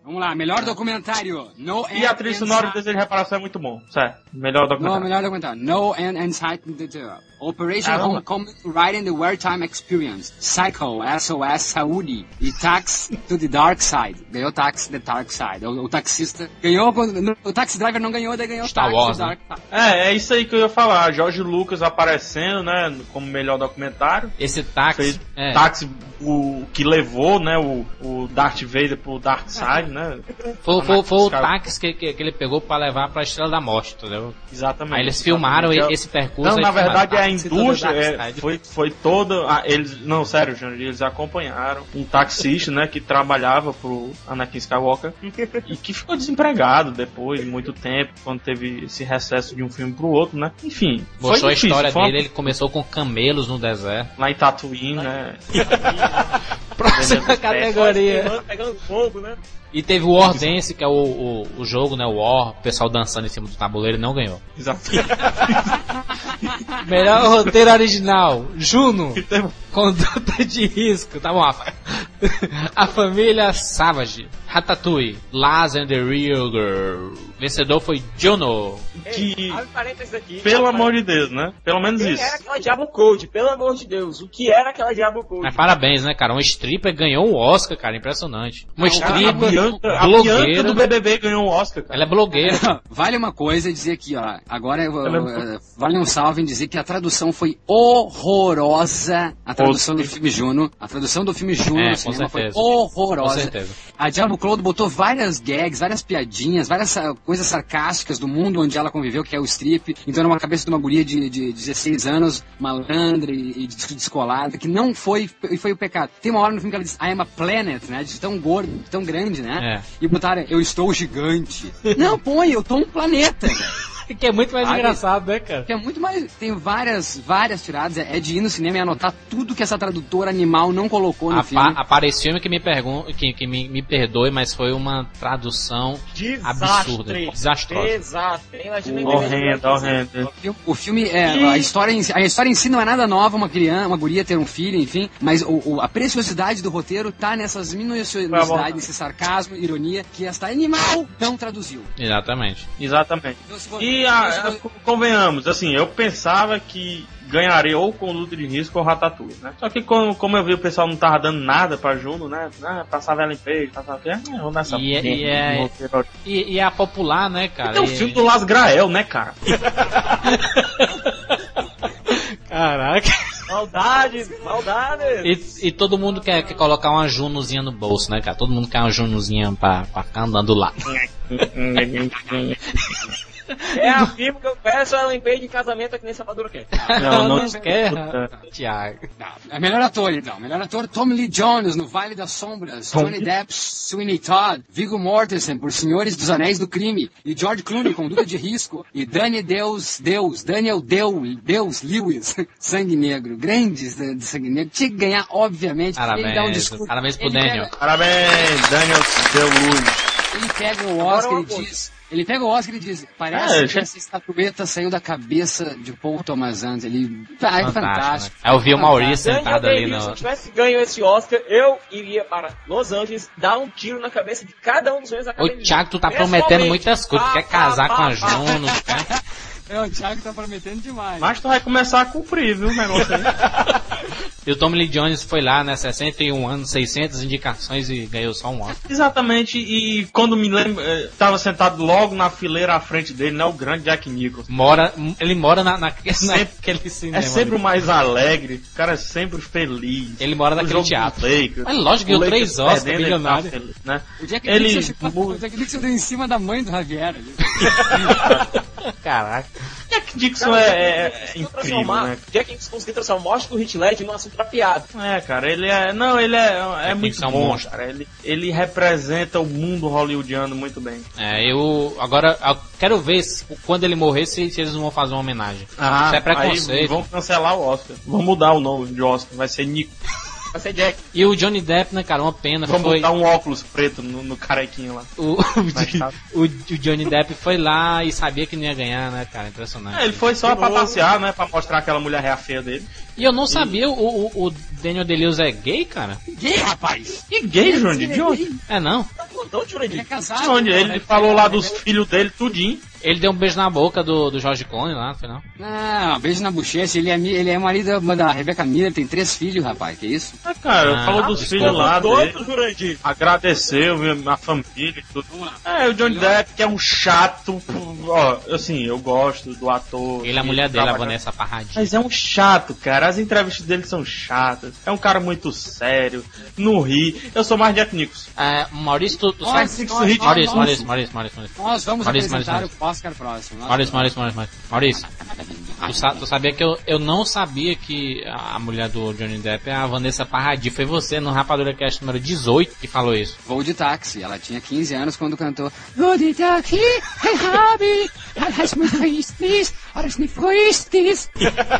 Vamos lá, melhor documentário. No e a trilha sonora do Desejo de Reparação é muito bom. Certo. Melhor documentário. No, melhor documentário. No and Insight Detail. Operation ah, Homecoming Riding the Wartime Experience. Cycle, SOS Saúde. E Tax to the Dark Side. Ganhou Tax the Dark Side. O, o taxista ganhou, o taxi driver não ganhou, daí ganhou Star Taxi Wars, Dark né? É, é isso aí que eu ia falar. Jorge Lucas aparecendo, né, como melhor documentário. Esse táxi. É. Táxi o que levou, né, o, o Darth Vader pro Dark Side, né? Foi, foi, foi o táxi que, que, que, ele pegou para levar pra Estrela da Morte, entendeu? Exatamente. Aí eles filmaram exatamente. esse percurso. Não, na verdade a indústria é, foi, foi toda. Ah, eles, não, sério, Júnior, eles acompanharam um taxista, né, que trabalhava pro Anakin Skywalker e que ficou desempregado depois de muito tempo, quando teve esse recesso de um filme pro outro, né? Enfim. Mostrou a história dele, uma... ele começou com camelos no deserto. Lá em Tatooine, né? Próxima categoria. Pegando fogo, né? E teve o War Dance, que é o, o, o, jogo, né? O War, o pessoal dançando em cima do tabuleiro e não ganhou. Exato. Melhor roteiro original, Juno. Conduta de risco, tá bom, Rafa. A família Savage, Ratatouille, Laz and the Real Girl. Vencedor foi Juno. Que, aqui, pelo amor de Deus, né? Pelo menos Quem isso. era aquela Diabo Code? Pelo amor de Deus, o que era aquela Diabo Code? Mas parabéns, né, cara? Um stripper ganhou um Oscar, cara, impressionante. Uma stripper, a Bianca, a Bianca do BBB ganhou um Oscar, cara. Ela é blogueira. vale uma coisa dizer aqui, ó. Agora, é... vale um salve em dizer que a tradução foi horrorosa. A tradução do filme Juno. A tradução do filme Juno é, cinema foi horrorosa. Com certeza. A Diablo Cloud botou várias gags, várias piadinhas, várias coisas sarcásticas do mundo onde ela conviveu, que é o strip. Então, numa cabeça de uma guria de, de 16 anos, malandra e, e descolada, que não foi, e foi o pecado. Tem uma hora no filme que ela diz, I am a planet, né? De tão gordo, tão grande, né? É. E botaram, eu estou gigante. não, põe, eu tô um planeta, que é muito mais engraçado, né, cara? Que é muito mais. Tem várias, várias tiradas. É de ir no cinema e anotar tudo que essa tradutora animal não colocou no filme. Apareceu que me pergun que, que me, me perdoe, mas foi uma tradução Desastre. absurda. Desastrosa. Desastre. Horrendo, horrendo. O filme, é, e... a, história em, a história em si não é nada nova, uma criança, uma guria ter um filho, enfim, mas o, o, a preciosidade do roteiro tá nessas minuciosidades, nesse sarcasmo, ironia, que esta animal não traduziu. Exatamente. Exatamente. Então, e a, a, convenhamos, assim, eu pensava que ganharia ou conduta de risco ou Ratatouille, né? Só que como, como eu vi o pessoal não tava dando nada pra Juno, né? Ah, passava ela em peito, passava o quê? Vamos nessa e, é, e, é, e, e é a popular, né, cara? E tem o filme do Las Grael, né, cara? Caraca. Maldades, maldades. E, e, todo mundo quer, quer colocar uma Junozinha no bolso, né, cara? Todo mundo quer uma Junozinha pra, pra ficar andando lá. É a firma que eu peço, ela impede em casamento aqui nem Salvador quer. Não, não, não quer. Tiago. É melhor ator, então. Melhor ator, Tommy Lee Jones, no Vale das Sombras. Tom. Johnny Depp, Sweeney Todd. Viggo Mortensen, por Senhores dos Anéis do Crime. E George Clooney, Conduta de Risco. E Daniel Deus, Deus, Daniel Deus, Deus Lewis, Sangue Negro. Grandes de Sangue Negro. Tinha que ganhar, obviamente. Parabéns. Ele dá um discurso. Parabéns pro Daniel. Parabéns, Daniel Deus. Ele pega o Oscar e diz ele pega o Oscar e diz: parece é, que essa estatueta saiu da cabeça de Paul Thomas Anderson. Ele. Ah, é fantástico. fantástico. Né? Eu vi o Maurício sentado ali no. Se eu tivesse ganho esse Oscar, eu iria para Los Angeles dar um tiro na cabeça de cada um dos meus acadêmicos. Ô, Thiago, tu tá prometendo muitas coisas. quer casar com a Juno, quer. É, o Thiago tá prometendo demais. Mas tu vai começar a cumprir, viu, o negócio aí. e o Tommy Lee Jones foi lá, né, 61 anos, 600 indicações e ganhou só um Oscar. Exatamente, e quando me lembro, eh, tava sentado logo na fileira à frente dele, né, o grande Jack Nicholson. Mora, ele mora na, na, sempre, naquele cinema. É sempre ali. mais alegre, o cara é sempre feliz. Ele mora naquele teatro. Mas lógico, ganhou três Oscars, bilionário. Tá feliz, né? O Jack ele... Nicholson deu em cima da mãe do Javier. Caraca. Jack Dixon cara, é, é, é incrível, né? Jack Dixon conseguiu transformar morte do Hit Led num assunto pra piada. É, cara, ele é... Não, ele é, é muito bom, monstro. cara. Ele, ele representa o mundo hollywoodiano muito bem. É, eu... Agora, eu quero ver se, quando ele morrer, se, se, eles vão fazer uma homenagem. Ah, Isso é preconceito. vão cancelar o Oscar. Vão mudar o nome de Oscar. Vai ser Nico. Jack. E o Johnny Depp, né, cara, uma pena. Vamos foi... botar um óculos preto no, no carequinho lá. O, o, o, Johnny Depp foi lá e sabia que não ia ganhar, né, cara? Impressionante. É, ele foi só pra passear, né? Pra mostrar aquela mulher reia feia dele. E eu não sabia, o, o, o Daniel Deleuze é gay, cara? Gay, rapaz! Que gay, Jurandir? De onde? É não? Ele é casado. De onde? Ele falou lá dos filhos dele, tudinho. Ele deu um beijo na boca do, do Jorge Clone lá no final. Não, beijo na bochecha. Ele é, ele é marido da Rebeca Miller, tem três filhos, rapaz. Que isso? Ah, cara, ah, falou dos filhos lá dele. Agradeceu a família e tudo. É, o Johnny Depp, que é um chato. Ó, assim, eu gosto do ator. Ele é a mulher dele, a Vanessa Parradinha. Mas é um chato, cara. As entrevistas dele são chatas. É um cara muito sério. Não ri. Eu sou mais Jack Nicholson. É, Maurício, tu, tu nós, sabe... Nós, Maurício, Maurício, Maurício, Maurício, Maurício, Maurício. Nós vamos Maurício, apresentar Maurício, o Oscar próximo. Maurício, Maurício, Maurício, Maurício. Tu, sa tu sabia que eu, eu não sabia que a mulher do Johnny Depp é a Vanessa Paradis. Foi você no Rapadura Cast número 18 que falou isso. Vou de táxi. Ela tinha 15 anos quando cantou Vou de táxi, hey Habi, alles me fristis, alles me fristis.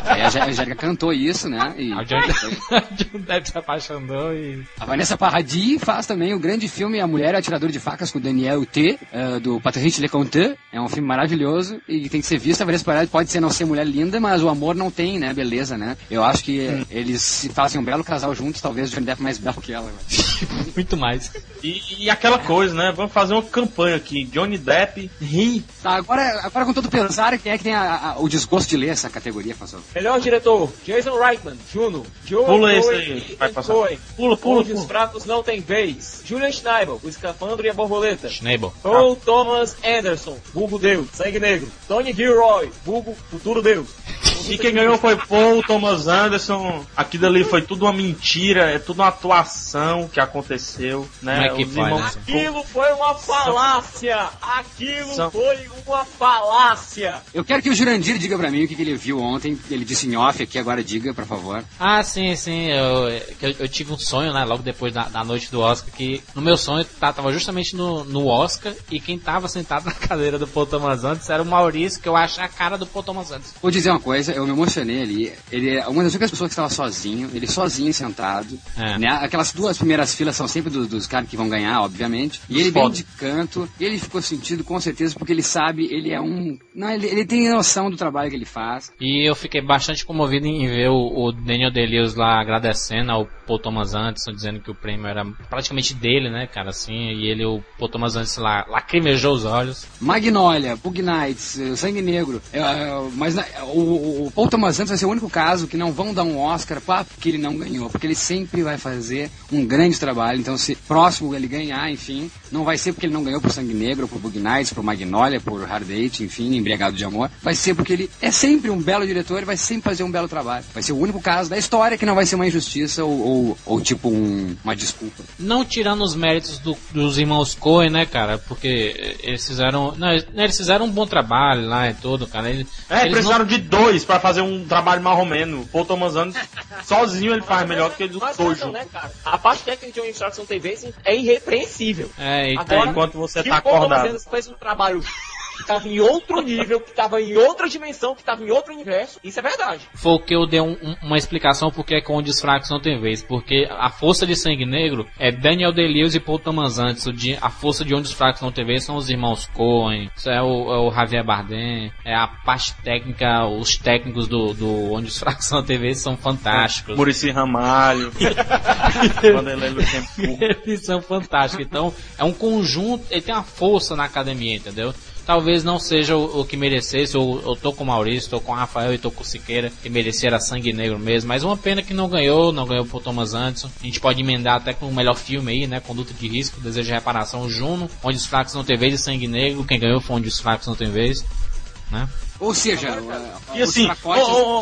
Aí a Angélica cantou isso, né? E... O Johnny Depp se apaixonou e... A Vanessa Paradis faz também o grande filme A Mulher Atiradora de Facas com Daniel T, uh, do Patrick Leconte. É um filme maravilhoso e tem que ser visto. A Vanessa Paradis pode ser não ser mulher linda, mas o amor não tem, né? Beleza, né? Eu acho que hum. eles se fazem um belo casal juntos, talvez o Johnny Depp mais belo que ela. Muito mais. E, e, aquela coisa, né? Vamos fazer uma campanha aqui. Johnny Depp ri. Tá, agora, agora com todo pesar, quem é que tem a, a, o desgosto de ler essa categoria, professor? Melhor diretor, Jason Reitman, Juno. Joe pula esse aí, vai passar. Pula, pula, pula. Onde os fracos não têm vez. Julian Schneibel, o escafandro e a borboleta. Schneibel. Paul ah. Thomas Anderson, vulgo Deus, sangue negro. Tony Gilroy, vulgo futuro Deus. Deus. E quem ganhou foi Paul Thomas Anderson. Aquilo ali foi tudo uma mentira, é tudo uma atuação que aconteceu, né? É que irmãos... Aquilo foi uma falácia! Aquilo São... foi uma falácia! Eu quero que o Jurandir diga pra mim o que, que ele viu ontem. Ele disse em off aqui, agora diga, por favor. Ah, sim, sim. Eu, eu, eu tive um sonho, né? Logo depois da, da, noite do Oscar, que no meu sonho tá, tava justamente no, no Oscar e quem tava sentado na cadeira do Paul Thomas Anderson era o Maurício, que eu acho a cara do Paul Thomas Anderson. Vou dizer uma coisa, eu me emocionei ali. Ele é uma das únicas pessoas que estava sozinho, ele sozinho sentado. É. Né? Aquelas duas primeiras filas são sempre do, dos caras que vão ganhar, obviamente. E ele vem de canto, ele ficou sentido com certeza porque ele sabe, ele é um. Não, ele, ele tem noção do trabalho que ele faz. E eu fiquei bastante comovido em ver o, o Daniel Delius lá agradecendo ao Paul Thomas Anderson, dizendo que o prêmio era praticamente dele, né, cara, assim, e ele, o Paul Thomas Anderson lá, lacrimejou os olhos. Magnolia, Bug Nights, eh, Sangue Negro, é, é, mas o, o Paul Thomas Anderson vai ser o único caso que não vão dar um Oscar porque ele não ganhou, porque ele sempre vai fazer um grande trabalho, então se próximo ele ganhar, enfim, não vai ser porque ele não ganhou por Sangue Negro, por Bug Nights, por Magnolia, por Hard Eight, enfim, Embriagado de Amor, vai ser porque ele é sempre um belo diretor e vai sempre fazer um belo trabalho. Vai ser o único caso da história que não vai ser uma injustiça ou, ou, ou tipo um, uma desculpa. Não tirando os méritos do, dos irmãos Coen, né, cara? Porque eles fizeram. Não, eles fizeram um bom trabalho lá e tudo, cara. Eles, é, eles precisaram não... de dois para fazer um trabalho marromeno. Paul Thomas Anderson, sozinho ele faz melhor do que eles dois né, cara? A parte técnica de uma Instruction TV é irrepreensível. É, e Agora, enquanto você tá acordado. Paul Thomas fez um trabalho que estava em outro nível, que estava em outra dimensão, que estava em outro universo. Isso é verdade. Foi o que eu dei um, um, uma explicação porque é com os fracos não tem vez. Porque a força de sangue negro é Daniel Day-Lewis e Paul Thomas Anderson. A força de onde os fracos não tem vez são os irmãos Coen, isso é o, é o, Javier Bardem, é a parte técnica, os técnicos do, do onde os fracos não tem vez são fantásticos. Murici Ramalho. Eles são fantásticos. Então, é um conjunto, ele tem uma força na academia, entendeu? Talvez não seja o, o que merecesse. Eu, eu tô com o Maurício, tô com o Rafael e tô com o Siqueira, que merecia sangue negro mesmo. Mas uma pena que não ganhou, não ganhou por Thomas Anderson. A gente pode emendar até com o melhor filme aí, né? Conduta de risco, Desejo de Reparação, Juno, Onde os Fracos Não Tem Vez e Sangue Negro. Quem ganhou foi Onde os Fracos Não Tem Vez, né? Ou seja, e assim,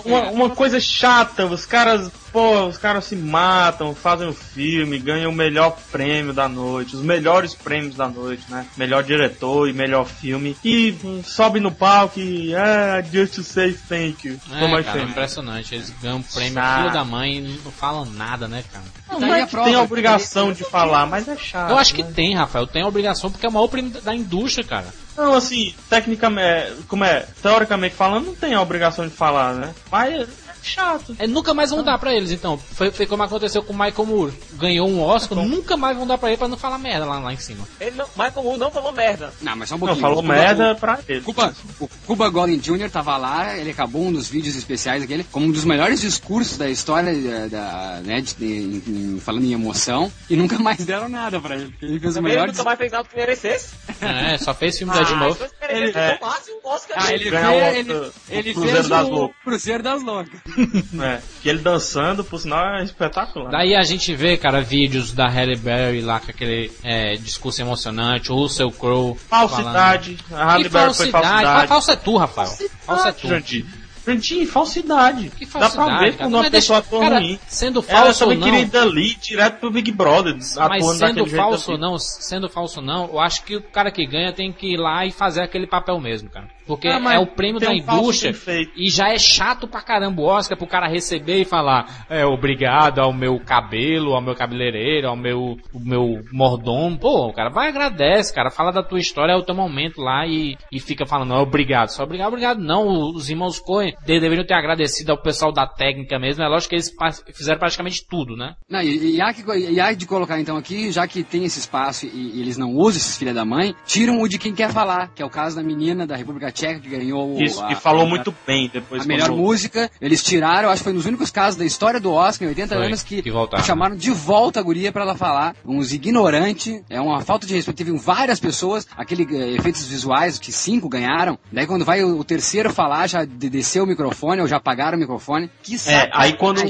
uma, uma, coisa chata, os caras, pô, os caras se matam, fazem o um filme, ganham o melhor prêmio da noite, os melhores prêmios da noite, né? Melhor diretor e melhor filme. E sobe no palco e, ah, just to say thank you. É, cara, impressionante. Eles ganham o prêmio filho da mãe e não falam nada, né, cara? Não, não é tem a obrigação de falar, mas é chato. Eu acho que né? tem, Rafael. Tem a obrigação porque é o maior prêmio da indústria, cara. Não, assim, tecnicamente, como é, teoricamente falando, não tem a obrigação de falar, né? Mas chato. É, nunca mais vão dar pra eles, então. Foi, foi como aconteceu com o Michael Moore. Ganhou um Oscar, nunca mais vão dar pra ele pra não falar merda lá, lá em cima. Ele não, Michael Moore não falou merda. Não, mas só um pouquinho. Não, falou merda pra ele. Cuba, o Cuba Gooding Jr. tava lá, ele acabou um dos vídeos especiais aquele, como um dos melhores discursos da história, da, da né, de, de, de, falando em emoção, e nunca mais deram nada pra ele. Ele fez o melhor. Ele nunca mais fez nada que merecesse. É, só fez filme ah, da de novo. Ele, é, ah, ele, fez, ele, ele fez o Cruzeiro das Loucas. É. Que ele dançando, por sinal, é espetacular. Daí a gente vê, cara, vídeos da Halle Berry lá com aquele é, discurso emocionante, o Russell Crowe. Falsidade. Falando. A Halle Berry foi falsidade. A falsa é tu, Rafael. Falsa é tu. Jantinho, falsidade. Que falsidade? Dá pra ver quando uma pessoa atua ruim. Sendo falso Ela também queria ir dali direto pro Big Brother. Mas sendo falso ou não, sendo falso ou não, eu acho que o cara que ganha tem que ir lá e fazer aquele papel mesmo, cara. Porque ah, é o prêmio da um indústria e já é chato pra caramba o Oscar pro cara receber e falar é, obrigado ao meu cabelo, ao meu cabeleireiro, ao meu, o meu mordomo. Pô, o cara vai agradece, cara, fala da tua história, é o teu momento lá e, e fica falando, não, obrigado. Só obrigado, obrigado. Não, os irmãos Coen deveriam ter agradecido ao pessoal da técnica mesmo. É lógico que eles fizeram praticamente tudo, né? Não, e, e, há que, e há de colocar então aqui, já que tem esse espaço e, e eles não usam esses filha da mãe, tiram o de quem quer falar, que é o caso da menina da República Tcheca que ganhou Isso, a, e falou a, muito bem depois. A melhor quando... música, eles tiraram, acho que foi dos únicos casos da história do Oscar em 80 foi, anos que, que chamaram de volta a guria para ela falar. Uns ignorantes, é uma falta de respeito. Teve várias pessoas, aquele uh, efeitos visuais que cinco ganharam. Daí quando vai o, o terceiro falar, já desceu o microfone ou já apagaram o microfone. Que É, aí quando,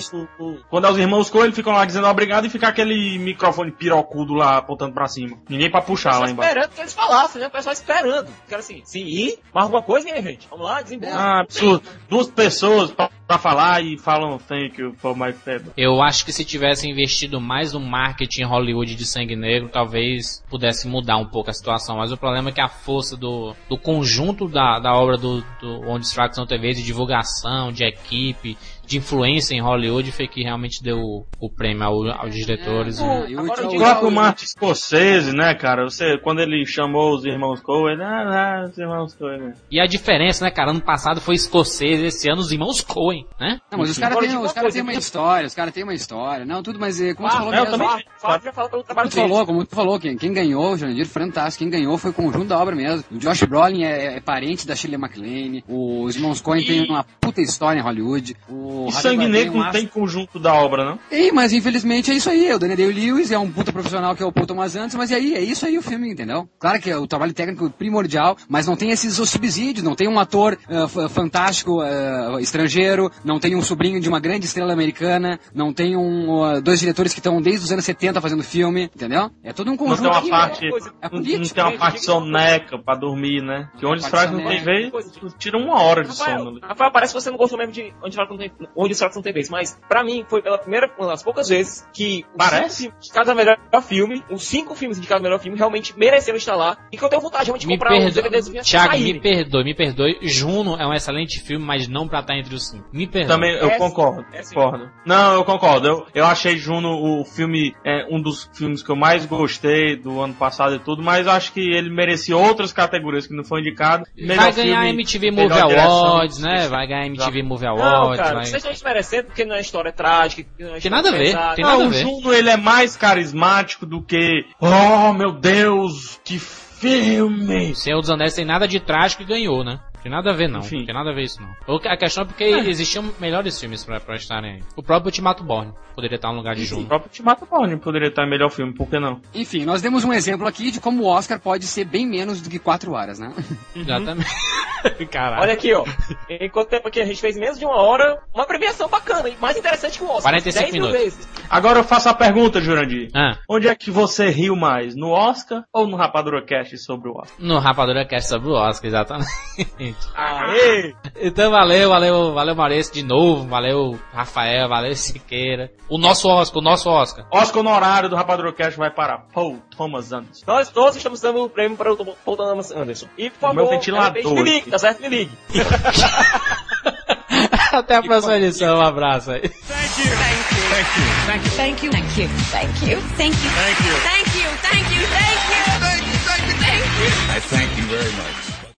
quando os irmãos Coelho ficam lá dizendo obrigado e fica aquele microfone pirocudo lá apontando pra cima. Ninguém pra puxar lá embaixo. esperando que eles falassem, né? O pessoal esperando. Quero assim, sim, e, mas alguma coisa, minha gente? Vamos lá, desembolsa. Ah, absurdo. Duas pessoas pra, pra falar e falam thank you for my favor. Eu acho que se tivesse investido mais no marketing Hollywood de sangue negro, talvez pudesse mudar um pouco a situação. Mas o problema é que a força do, do conjunto da, da obra do, do Onde os Fracos São TV, de divulgação, de equipe, de influência em Hollywood foi que realmente deu o, prêmio ao, aos diretores. É, e... Agora, o próprio Martin Scorsese, né, cara? Você, quando ele chamou os irmãos Coen, ah, ah, os irmãos Coen. Né? E a diferença, né, cara? Ano passado foi Scorsese, esse ano os irmãos Coen, né? Não, mas os caras têm os cara têm uma história, os caras têm uma história. Não, tudo, mas eh, como ah, tu falou... Eu também, mesmo, Fábio já falou pelo trabalho tu falou, como tu falou, quem, quem ganhou, Jandir, fantástico, quem ganhou foi o conjunto da obra mesmo. O Josh Brolin é, é parente da Shirley MacLaine, os irmãos Coen e... têm uma puta história em Hollywood. O e Sangue Negro não tem conjunto da obra, não? Ei, mas infelizmente é isso aí. O Daniel Day-Lewis é um puta profissional que é o Paul Thomas Anderson, mas e aí? É isso aí o filme, entendeu? Claro que é o trabalho técnico primordial, mas não tem esses subsídios, não tem um ator uh, fantástico uh, estrangeiro, não tem um sobrinho de uma grande estrela americana, não tem um, uh, dois diretores que estão desde os anos 70 fazendo filme, entendeu? É todo um conjunto. Não tem uma parte, é, é não tem uma parte soneca pra dormir, né? Que onde faz não tem vez, tira uma hora de Rafael, sono. Rafael, parece que você não gostou mesmo de onde faz não tem, onde os não tem vez, mas pra mim foi pela primeira, uma das poucas vezes que parece indicados a melhor filme, os cinco filmes indicados a melhor filme realmente mereceram estar lá e que eu tenho vontade realmente de me comprar perdo... os DVDs Thiago, me perdoe, me perdoe. Juno é um excelente filme, mas não pra estar entre os cinco. Me perdoe. Também, eu é concordo. É concordo. Não, eu concordo. Eu, eu achei Juno o filme, é, um dos filmes que eu mais gostei do ano passado e tudo, mas acho que ele merecia outras categorias que não foi indicado. Vai ganhar filme, MTV Movie Awards, né? Vai ganhar MTV Movie Awards. Não, cara, vai... vocês estão desmerecendo porque não é história trágica. Não é tem nada a ver. Tem nada ah, a ver. o Juno ele é mais carismático do que, oh meu Deus, que filme! Senhor dos Anéis tem nada de trágico e ganhou, né? Tem nada a ver, não. Enfim. Tem nada a ver isso, não. A questão é porque é. existiam melhores filmes pra, pra estarem aí. O próprio Ultimato Born poderia estar no lugar de Juno. O próprio Ultimato Born poderia estar em melhor filme, por que não? Enfim, nós demos um exemplo aqui de como o Oscar pode ser bem menos do que 4 horas, né? Exatamente. Caralho. Olha aqui, ó. Enquanto tempo aqui a gente fez menos de uma hora, uma premiação bacana e mais interessante que o Oscar. 45 minutos. Vezes. Agora eu faço a pergunta, Jurandir. Ah. Onde é que você riu mais? No Oscar ou no Rapadura Cast sobre o Oscar? No Rapadura Cast sobre o Oscar, exatamente. Aê! Então valeu, valeu, valeu Maurício de novo, valeu Rafael, valeu Siqueira. O nosso Oscar, o nosso Oscar. Oscar honorário do Rapadrocast vai para Paul Thomas Anderson. Nós todos estamos dando o prêmio para o Paul Thomas Anderson. E por favor, meu ventilador. Me ligue, tá certo? Me ligue. Até a próxima edição, um abraço aí. Thank you. Thank you. Thank you. Thank you. Thank you. Thank you. Thank you. Thank you. Thank you. Thank you. Thank you. Thank you. Thank you. Thank you. I thank you very much.